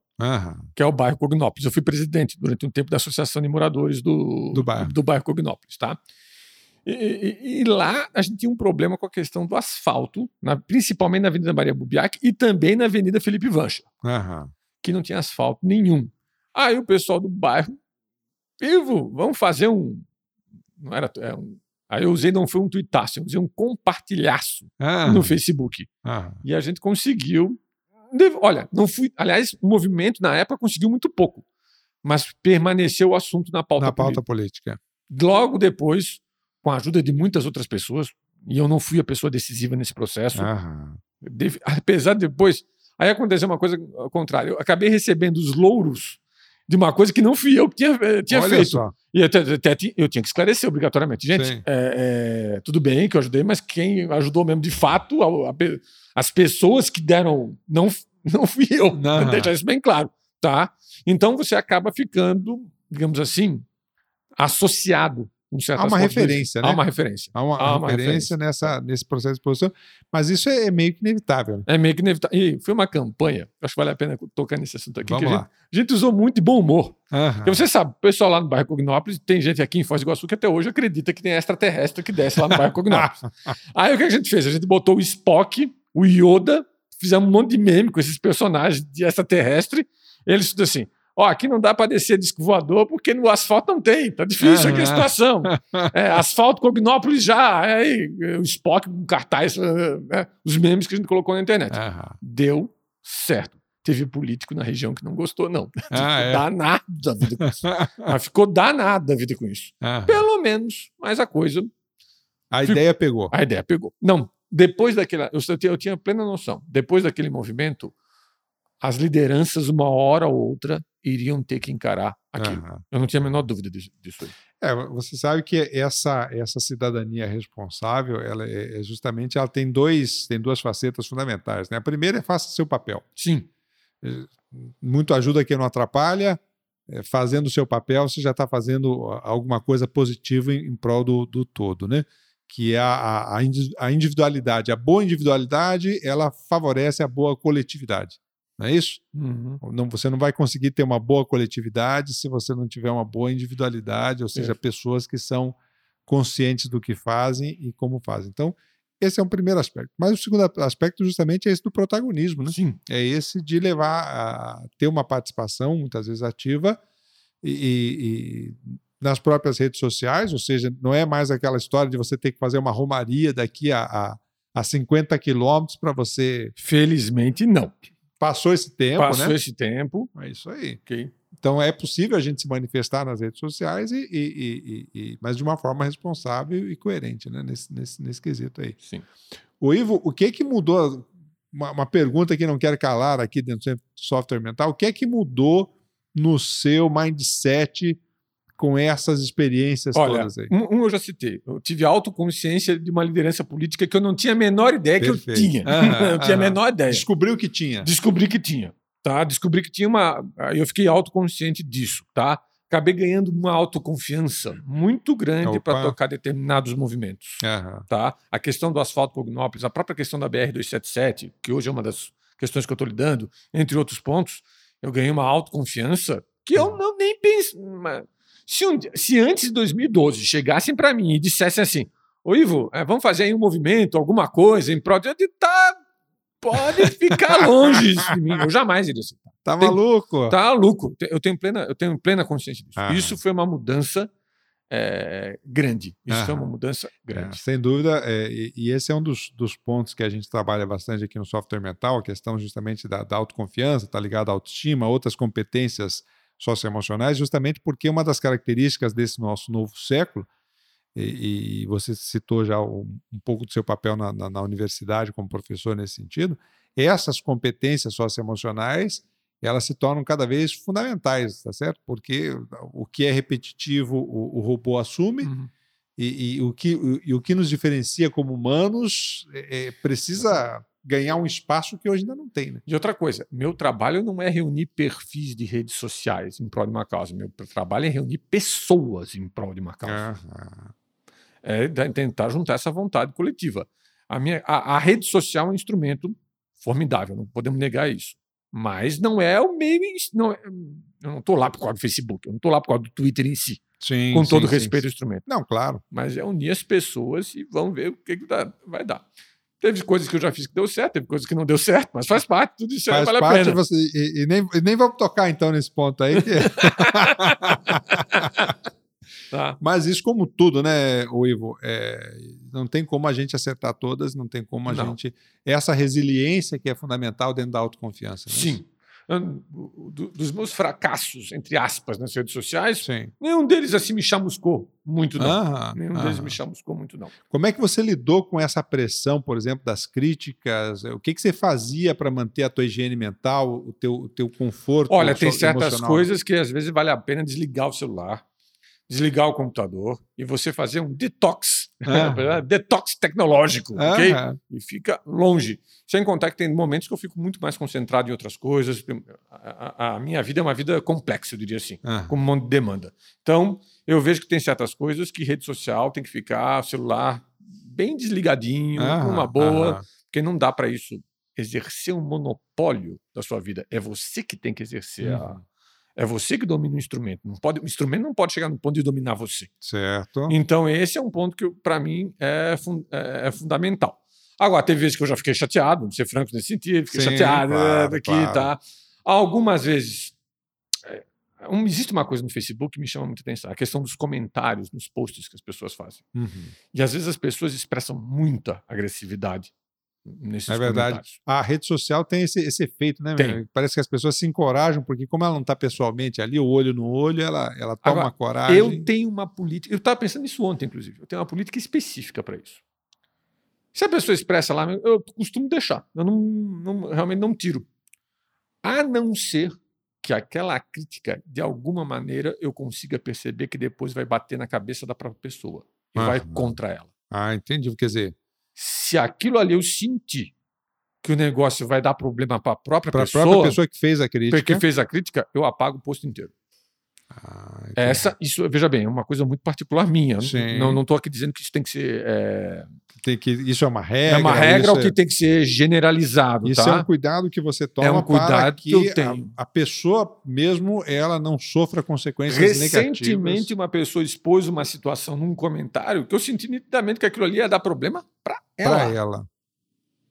que é o bairro Cognópolis. Eu fui presidente durante um tempo da Associação de Moradores do, Do bairro. do bairro Cognópolis, tá? E, e- e lá a gente tinha um problema com a questão do asfalto, na- principalmente na Avenida Maria Bubiac e também na Avenida Felipe Vancha, que não tinha asfalto nenhum. Aí o pessoal do bairro, Ivo, vamos fazer um. Não era. é um- aí eu usei, não foi um tuitaço, eu usei um compartilhaço Aham. no Facebook. Aham. E a gente conseguiu. Olha, não fui. Aliás, o movimento na época conseguiu muito pouco, mas permaneceu o assunto na pauta. Na pauta política. Logo depois, com a ajuda de muitas outras pessoas, e eu não fui a pessoa decisiva nesse processo, deve- apesar de depois. Aí aconteceu uma coisa ao contrário. Eu acabei recebendo os louros de uma coisa que não fui eu que tinha, eh, tinha Olha feito. só. E até, eu tinha que esclarecer obrigatoriamente. Gente, é, é, tudo bem que eu ajudei, mas quem ajudou mesmo de fato, a- a as pessoas que deram, não, não fui eu. Aham. Deixar isso bem claro. Tá? Então você acaba ficando, digamos assim, associado com certas Há uma fontes de- referência, né? Há uma referência. Há uma, Há uma referência, nessa, nesse processo de exposição, mas isso é, é meio que inevitável. né? É meio que inevitável. E foi uma campanha, acho que vale a pena tocar nesse assunto aqui, Vamos que a lá. gente, a gente usou muito de bom humor. Aham. Porque você sabe, o pessoal lá no bairro Cognópolis, tem gente aqui em Foz do Iguaçu que até hoje acredita que tem extraterrestre que desce lá no bairro Cognópolis. Aí o que a gente fez? A gente botou o Spock, o Yoda, fizemos um monte de meme com esses personagens de extraterrestre. Eles tudo assim: ó, aqui não dá para descer disco voador porque no asfalto não tem, tá difícil aqui a Aham. situação. É, asfalto Cognópolis já, é aí, o Spock com cartaz, é, é, os memes que a gente colocou na internet. Aham. Deu certo. Teve político na região que não gostou, não. Ah, é. Danado da vida com isso. Mas ficou danado da vida com isso. Pelo menos, mas a coisa, A ideia pegou. a ideia pegou. Não, depois daquela. Eu, eu tinha plena noção. Depois daquele movimento, as lideranças, uma hora ou outra, iriam ter que encarar aquilo. Aham. Eu não tinha a menor dúvida disso. aí. É, você sabe que essa, essa cidadania responsável, ela é, é justamente, ela tem dois, tem duas facetas fundamentais. Né? A primeira é faça seu papel. Sim. Muito ajuda quem não atrapalha. É, fazendo o seu papel, você já está fazendo alguma coisa positiva em, em prol do, do todo, né? Que é a, a, a individualidade. A boa individualidade, ela favorece a boa coletividade. Não é isso? Uhum. Não, você não vai conseguir ter uma boa coletividade se você não tiver uma boa individualidade, ou seja, É. pessoas que são conscientes do que fazem e como fazem. Então, esse é um primeiro aspecto. Mas o segundo aspecto, justamente, é esse do protagonismo, né? Sim. É esse de levar a ter uma participação, muitas vezes ativa, e, e- e nas próprias redes sociais, ou seja, não é mais aquela história de você ter que fazer uma romaria daqui a, a, a 50 quilômetros para você. Felizmente, não. Passou esse tempo, Passou né? esse tempo. É isso aí. Então é possível a gente se manifestar nas redes sociais, e, e- e- e- mas de uma forma responsável e coerente, né? Nesse, nesse, nesse quesito aí. Sim. O Ivo, o que que mudou? Uma, uma pergunta que não quero calar aqui dentro do software mental. O que é que mudou no seu mindset com essas experiências Olha, todas aí? um, um eu já citei. Eu tive autoconsciência de uma liderança política que eu não tinha a menor ideia que eu Perfeito. tinha. Aham, eu tinha a menor ideia. Descobriu que tinha. Descobri que tinha, tá? Descobri que tinha uma. Eu fiquei autoconsciente disso, tá? Acabei ganhando uma autoconfiança muito grande para tocar determinados movimentos, Aham. tá? A questão do asfalto Cognópolis, a própria questão da BR 277, que hoje é uma das questões que eu estou lidando, entre outros pontos, eu ganhei uma autoconfiança que eu não nem penso. Se, um se antes de 2012 chegassem para mim e dissessem assim, ô Ivo, é, vamos fazer aí um movimento, alguma coisa em prol de. Tá, pode ficar longe de mim. Eu jamais iria aceitar. Tá Tem- maluco? Tá louco. Eu tenho plena, eu tenho plena consciência disso. Ah. Isso foi uma mudança é, grande. Isso Aham. uma mudança É, grande. sem dúvida, é, e, e esse é um dos, dos pontos que a gente trabalha bastante aqui no software mental, a questão justamente da, da autoconfiança, está ligado à autoestima, outras competências socioemocionais, justamente porque uma das características desse nosso novo século, e, e você citou já um, um pouco do seu papel na, na, na universidade como professor nesse sentido, essas competências socioemocionais elas se tornam cada vez fundamentais, tá certo? Porque o que é repetitivo o, o robô assume, Uhum. e, e o que, e o que nos diferencia como humanos é, é, precisa ganhar um espaço que hoje ainda não tem. Né? E outra coisa, meu trabalho não é reunir perfis de redes sociais em prol de uma causa. Meu trabalho é reunir pessoas em prol de uma causa. Aham. É tentar juntar essa vontade coletiva. A, minha, a, a rede social é um instrumento formidável, não podemos negar isso. Mas não é o meio. Não, é- eu não estou lá por causa do Facebook, eu não estou lá por causa do Twitter em si, Sim, com todo sim, respeito ao sim. instrumento. Não, claro. Mas é unir as pessoas e vamos ver o que, que dá- vai dar. Teve coisas que eu já fiz que deu certo, teve coisas que não deu certo, mas faz parte, tudo isso aí Faz vale a parte pena. você, e, e nem, e nem vamos tocar então nesse ponto aí. que- Tá? Mas isso, como tudo, né, o Ivo? é, não tem como a gente acertar todas, não tem como a Não. gente. Essa resiliência que é fundamental dentro da autoconfiança. né? Sim. Dos meus fracassos, entre aspas, nas redes sociais, Sim. nenhum deles assim me chamuscou muito, não. Aham, nenhum deles aham. me chamuscou muito, não. Como é que você lidou com essa pressão, por exemplo, das críticas? O que, que você fazia para manter a tua higiene mental, o teu, o teu conforto? Olha, tem certas emocional? coisas que às vezes vale a pena desligar o celular, desligar o computador e você fazer um detox, Aham. detox tecnológico, ok? Aham. E fica longe. Sem contar que tem momentos que eu fico muito mais concentrado em outras coisas. A, a- a minha vida é uma vida complexa, eu diria assim, com um monte de demanda. Então, eu vejo que tem certas coisas que rede social tem que ficar, celular bem desligadinho, numa boa, porque não dá para isso exercer um monopólio da sua vida. É você que tem que exercer a. É você que domina o instrumento. Não pode, o instrumento não pode chegar no ponto de dominar você. Certo. Então, esse é um ponto que, para mim, é, fun- é- é fundamental. Agora, teve vezes que eu já fiquei chateado, vou ser franco nesse sentido, fiquei Sim, chateado claro, é, daqui, claro. tá? Algumas vezes. é, um- existe uma coisa no Facebook que me chama muita atenção, a questão dos comentários nos posts que as pessoas fazem. Uhum. E às vezes as pessoas expressam muita agressividade nesses É verdade. A rede social tem esse, esse efeito, né? Tem. Parece que as pessoas se encorajam, porque como ela não está pessoalmente ali, o olho no olho, ela, ela toma Agora, coragem. Eu tenho uma política. Eu estava pensando nisso ontem, inclusive. Eu tenho uma política específica para isso. Se a pessoa expressa lá, eu costumo deixar. Eu não, não- realmente não tiro. A não ser que aquela crítica, de alguma maneira, eu consiga perceber que depois vai bater na cabeça da própria pessoa e vai contra ela. Ah, entendi. Quer dizer, Se aquilo ali eu sentir que o negócio vai dar problema para a própria para a pessoa, própria pessoa que fez a crítica. que fez a crítica, eu apago o posto inteiro. Ah. Essa, isso, veja bem, é uma coisa muito particular minha. Sim. Não estou aqui dizendo que isso tem que ser. É, Tem que, isso é uma regra. é uma regra ou que tem que ser generalizado. Isso tá? é um cuidado que você toma É um cuidado que eu que, a- tenho. A, pessoa mesmo ela não sofra consequências Recentemente, negativas. uma pessoa expôs uma situação num comentário que eu senti nitidamente que aquilo ali ia dar problema para Para ela. ela.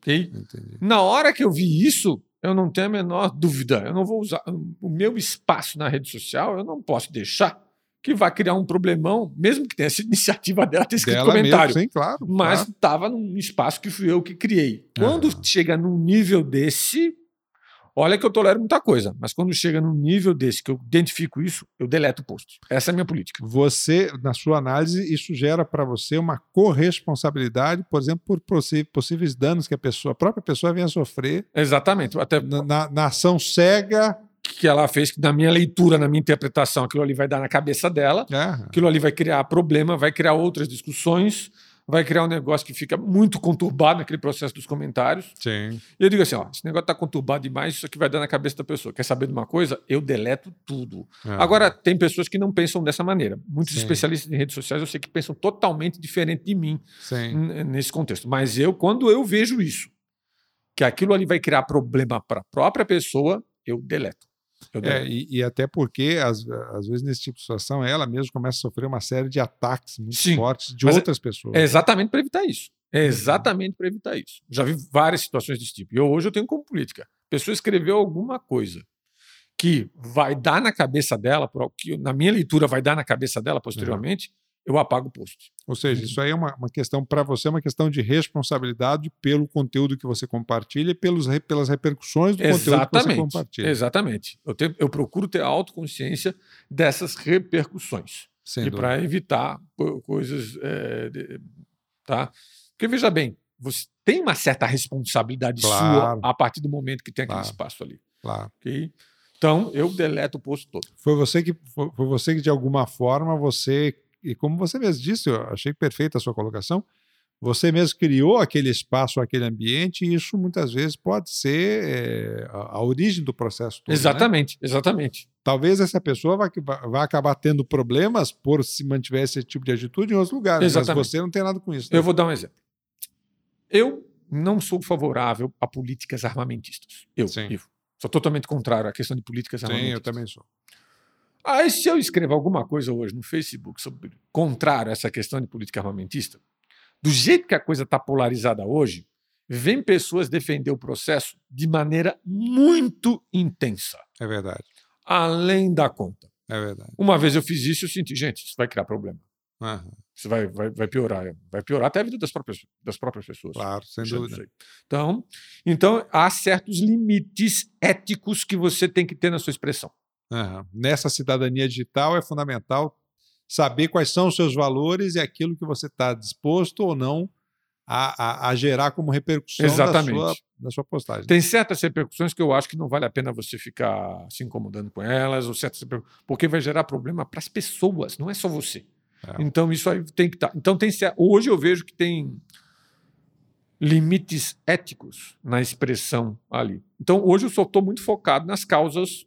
ok? Entendi. Na hora que eu vi isso, eu não tenho a menor dúvida. Eu não vou usar o meu espaço na rede social, eu não posso deixar que vá criar um problemão, mesmo que tenha sido iniciativa dela ter escrito Dela comentário. mesmo, sim, claro. mas claro. estava num espaço que fui eu que criei. Quando Aham. chega num nível desse, olha que eu tolero muita coisa, mas quando chega num nível desse que eu identifico isso, eu deleto o post. Essa é a minha política. Você, na sua análise, isso gera para você uma corresponsabilidade, por exemplo, por possíveis danos que a pessoa, a própria pessoa venha a sofrer Exatamente. Até na, na- na ação cega. que ela fez, que na minha leitura, na minha interpretação, aquilo ali vai dar na cabeça dela, Ah, aquilo ali vai criar problema, vai criar outras discussões, vai criar um negócio que fica muito conturbado naquele processo dos comentários. sim. E eu digo assim: ó, esse negócio está conturbado demais, isso aqui vai dar na cabeça da pessoa. Quer saber de uma coisa? Eu deleto tudo. Ah, Agora, tem pessoas que não pensam dessa maneira. Muitos Sim. especialistas em redes sociais eu sei que pensam totalmente diferente de mim nesse contexto. Mas eu, quando eu vejo isso, que aquilo ali vai criar problema para a própria pessoa, eu deleto. É, e, e até porque, às, às vezes, nesse tipo de situação, ela mesma começa a sofrer uma série de ataques muito Sim, fortes de é- outras pessoas. É exatamente para evitar isso. Uhum. É exatamente para evitar isso. Já vi várias situações desse tipo. E eu, hoje eu tenho como política. A pessoa escreveu alguma coisa que vai dar na cabeça dela, que na minha leitura vai dar na cabeça dela posteriormente, eu apago o post. Ou seja, isso aí é uma, uma questão, para você, é uma questão de responsabilidade pelo conteúdo que você compartilha e pelos, pelas repercussões do conteúdo que você Exatamente. compartilha. Exatamente. Eu, eu procuro ter autoconsciência dessas repercussões. Sem e para evitar co- coisas. é, de- tá? Porque veja bem, você tem uma certa responsabilidade Claro. sua a partir do momento que tem aquele Claro. espaço ali. Claro. ok? Então, eu deleto o post todo. Foi você que, foi, foi você que de alguma forma, você, e como você mesmo disse, eu achei perfeita a sua colocação, você mesmo criou aquele espaço, aquele ambiente, e isso muitas vezes pode ser é, a, a origem do processo todo. né? exatamente, exatamente. Talvez essa pessoa vá, vá acabar tendo problemas por se mantiver esse tipo de atitude em outros lugares, Exatamente. mas você não tem nada com isso. né? Eu vou dar um exemplo. Eu não sou favorável a políticas armamentistas. Eu, Sim. Ivo. Sou totalmente contrário à questão de políticas Sim, armamentistas. eu também sou. Aí, se eu escrevo alguma coisa hoje no Facebook sobre contrário a essa questão de política armamentista, do jeito que a coisa está polarizada hoje, vem pessoas defender o processo de maneira muito intensa, É verdade. além da conta. É verdade. Uma vez eu fiz isso, eu senti, gente, isso vai criar problema. Aham, Isso vai, vai, vai piorar. Vai piorar até a vida das próprias, das próprias pessoas. claro, sem Já dúvida. Então, então, há certos limites éticos que você tem que ter na sua expressão. Nessa cidadania digital é fundamental saber quais são os seus valores e aquilo que você está disposto ou não a, a- a gerar como repercussão da Exatamente. sua, da sua postagem. Tem certas repercussões que eu acho que não vale a pena você ficar se incomodando com elas, ou certas porque vai gerar problema para as pessoas, não é só você. É. Então isso aí tem que estar. Então tem hoje eu vejo que tem limites éticos na expressão ali. Então hoje eu só estou muito focado nas causas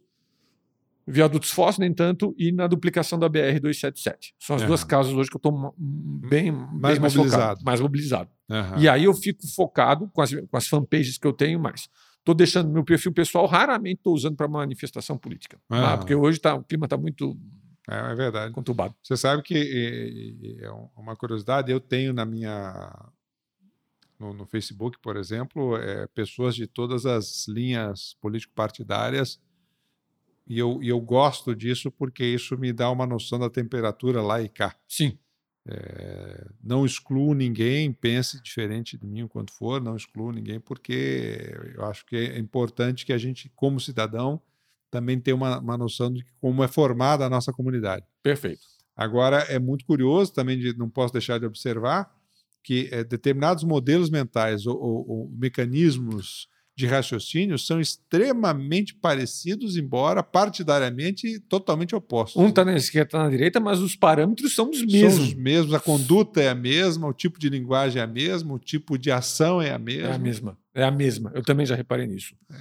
viadutos fósseis, nem tanto, e na duplicação da BR 277. São as duas causas hoje que eu estou bem Mais bem mais mobilizado. focado, mais mobilizado. Aham. E aí eu fico focado com as, com as fanpages que eu tenho mais. Estou deixando meu perfil pessoal, raramente estou usando para manifestação política. tá? Ah. Porque hoje tá, o clima está muito É, é verdade. conturbado. Você sabe que é uma curiosidade, eu tenho na minha. No, no Facebook, por exemplo, é, pessoas de todas as linhas político-partidárias, e eu, e eu gosto disso porque isso me dá uma noção da temperatura lá e cá. Sim, É, não excluo ninguém, pense diferente de mim quanto for, não excluo ninguém, porque eu acho que é importante que a gente, como cidadão, também tenha uma, uma noção de como é formada a nossa comunidade. perfeito. Agora, é muito curioso também, de, não posso deixar de observar, que eh, determinados modelos mentais ou, ou- ou mecanismos de raciocínio são extremamente parecidos, embora partidariamente totalmente opostos. Um está na esquerda, está na direita, mas os parâmetros são os mesmos. São os mesmos, a conduta é a mesma, o tipo de linguagem é a mesma, o tipo de ação é a mesma. É a mesma, é a mesma. Eu também já reparei nisso. É.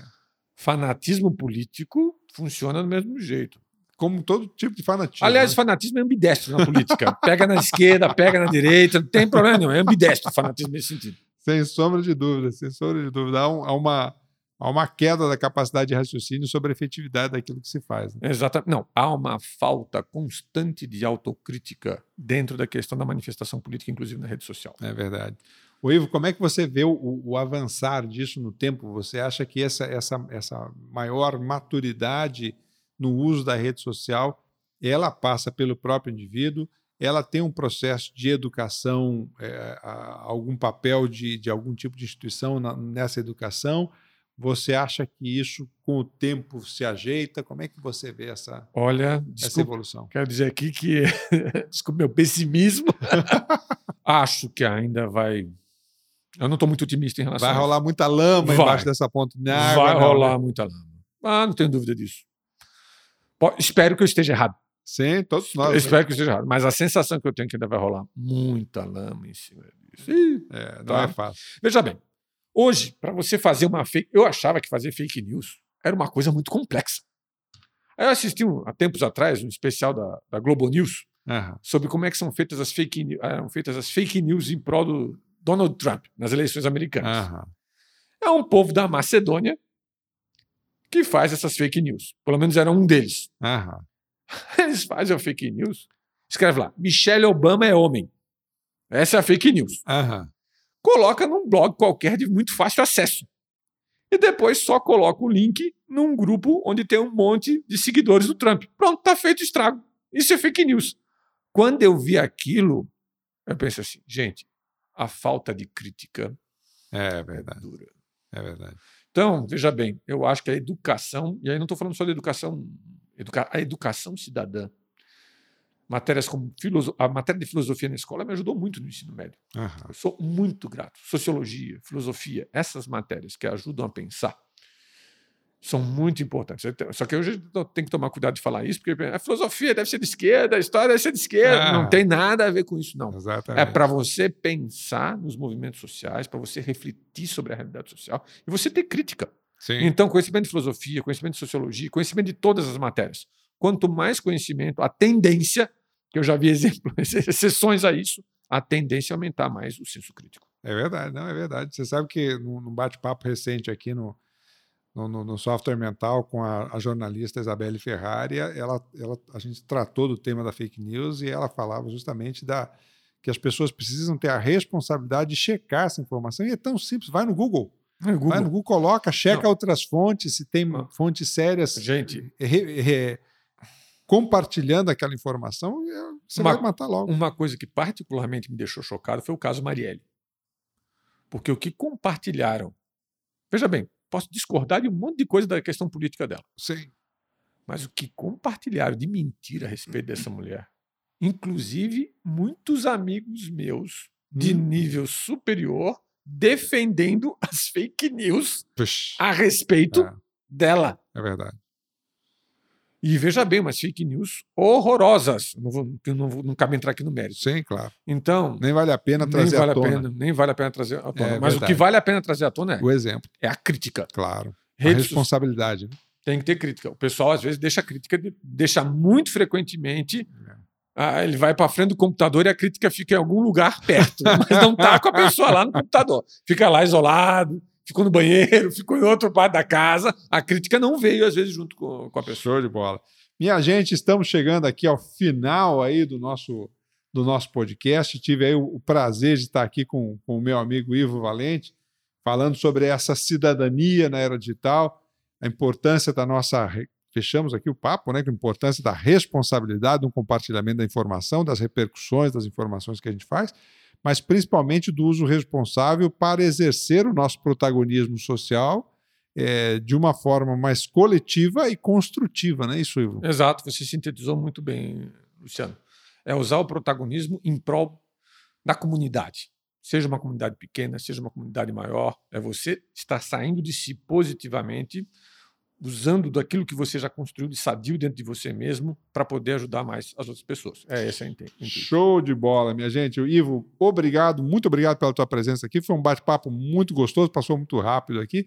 Fanatismo político funciona do mesmo jeito. Como todo tipo de fanatismo. Aliás, né? fanatismo é ambidestro na política. pega na esquerda, pega na direita, não tem problema nenhum. É ambidestro o fanatismo nesse sentido. Sem sombra de dúvida, sem sombra de dúvida. Há, um, há, uma, há uma queda da capacidade de raciocínio sobre a efetividade daquilo que se faz. Né? Exatamente. Não, há uma falta constante de autocrítica dentro da questão da manifestação política, inclusive na rede social. É verdade. O Ivo, como é que você vê o, o, avançar disso no tempo? Você acha que essa, essa, essa maior maturidade no uso da rede social, ela passa pelo próprio indivíduo, ela tem um processo de educação, é, algum papel de, de algum tipo de instituição na, nessa educação? Você acha que isso, com o tempo, se ajeita? Como é que você vê essa, Olha, desculpa, essa evolução? Quero dizer aqui que, desculpe meu pessimismo, acho que ainda vai. Eu não estou muito otimista em relação Vai rolar muita lama vai. embaixo dessa de água. Vai não, rolar né? muita lama. Ah, não tenho dúvida disso. Espero que eu esteja errado. Sim, todos nós. Eu né? espero que esteja errado. Mas a sensação que eu tenho é que ainda vai rolar muita lama em cima disso. Ih, é, não tá? é fácil. Veja bem, hoje, para você fazer uma fake. Eu achava que fazer fake news era uma coisa muito complexa. Aí eu assisti um, há tempos atrás um especial da, da Globo News uhum. sobre como é que são feitas as fake, eram feitas as fake news em prol do Donald Trump nas eleições americanas. Uhum. É um povo da Macedônia que faz essas fake news. Pelo menos era um deles. Uhum. Eles fazem a fake news. Escreve lá: Michelle Obama é homem. Essa é a fake news. Uhum. Coloca num blog qualquer de muito fácil acesso. E depois só coloca o link num grupo onde tem um monte de seguidores do Trump. Pronto, tá feito o estrago. Isso é fake news. Quando eu vi aquilo, eu pensei assim, gente, a falta de crítica é verdade. Dura. É verdade. Então, veja bem, eu acho que a educação, e aí não estou falando só da educação, educa a educação cidadã, matérias como a matéria de filosofia na escola me ajudou muito no ensino médio. Uhum. Eu sou muito grato. Sociologia, filosofia, essas matérias que ajudam a pensar são muito importantes. Só que hoje eu tenho que tomar cuidado de falar isso, porque a filosofia deve ser de esquerda, a história deve ser de esquerda. Ah, não tem nada a ver com isso, não. Exatamente. É para você pensar nos movimentos sociais, para você refletir sobre a realidade social e você ter crítica. Sim. Então, conhecimento de filosofia, conhecimento de sociologia, conhecimento de todas as matérias. Quanto mais conhecimento, a tendência, que eu já vi exemplos, exceções a isso, a tendência é aumentar mais o senso crítico. É verdade, não, é verdade. Você sabe que num bate-papo recente aqui no, no, no, software mental com a, a, jornalista Isabelle Ferrari, ela, ela, a gente tratou do tema da fake news e ela falava justamente da que as pessoas precisam ter a responsabilidade de checar essa informação. E é tão simples, vai no Google. No Google, vai no Google coloca, checa Não. outras fontes, se tem Não. fontes sérias. Gente, re, re, compartilhando aquela informação, você uma, vai matar logo. Uma coisa que particularmente me deixou chocado foi o caso Marielle. Porque o que compartilharam. Veja bem, Posso discordar de um monte de coisa da questão política dela. Sim. Mas o que compartilharam de mentira a respeito dessa mulher, inclusive muitos amigos meus de hum. nível superior defendendo as fake news Puxa. a respeito é. dela. É verdade. E veja bem, umas fake news horrorosas. Não, vou, não, não cabe entrar aqui no mérito. Sim, claro. Então. Nem vale a pena trazer vale à tona. Pena, nem vale a pena trazer à tona. É, Mas verdade. o que vale a pena trazer à tona é. O exemplo. É a crítica. Claro. a responsabilidade. Né? Tem que ter crítica. O pessoal, às vezes, deixa a crítica, deixa muito frequentemente. É. Ah, ele vai para frente do computador e a crítica fica em algum lugar perto, mas não está com a pessoa lá no computador. Fica lá isolado, ficou no banheiro, ficou em outro parte da casa. A crítica não veio, às vezes, junto com, com a pessoa. Show de bola. Minha gente, estamos chegando aqui ao final aí do nosso, do nosso podcast. Tive aí o, o prazer de estar aqui com, com o meu amigo Ivo Valente, falando sobre essa cidadania na era digital, a importância da nossa. Fechamos aqui o papo, né? A importância da responsabilidade no compartilhamento da informação, das repercussões das informações que a gente faz, mas principalmente do uso responsável para exercer o nosso protagonismo social é, de uma forma mais coletiva e construtiva, não é isso, Ivo? Exato, você sintetizou muito bem, Luciano. É usar o protagonismo em prol da comunidade. seja uma comunidade pequena, seja uma comunidade maior, é você estar saindo de si positivamente, usando daquilo que você já construiu de sadio dentro de você mesmo para poder ajudar mais as outras pessoas. É esse a intuito. Show de bola, minha gente. Ivo, obrigado, muito obrigado pela tua presença aqui. Foi um bate-papo muito gostoso, passou muito rápido aqui.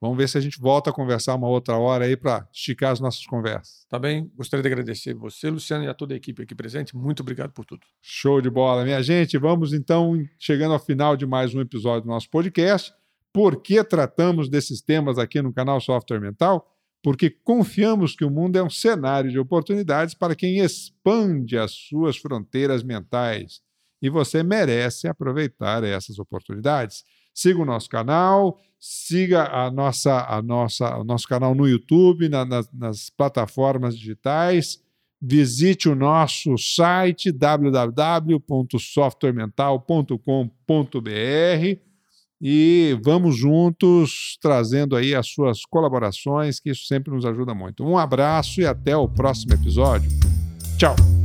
Vamos ver se a gente volta a conversar uma outra hora aí para esticar as nossas conversas. Tá bem? Gostaria de agradecer você, Luciano, e a toda a equipe aqui presente. Muito obrigado por tudo. Show de bola, minha gente. Vamos então chegando ao final de mais um episódio do nosso podcast. Por que tratamos desses temas aqui no canal Software Mental? Porque confiamos que o mundo é um cenário de oportunidades para quem expande as suas fronteiras mentais. E você merece aproveitar essas oportunidades. Siga o nosso canal, siga a nossa, a nossa, o nosso canal no YouTube, na, nas, nas plataformas digitais. Visite o nosso site www.softwaremental.com.br e vamos juntos trazendo aí as suas colaborações, que isso sempre nos ajuda muito. Um abraço e até o próximo episódio. Tchau!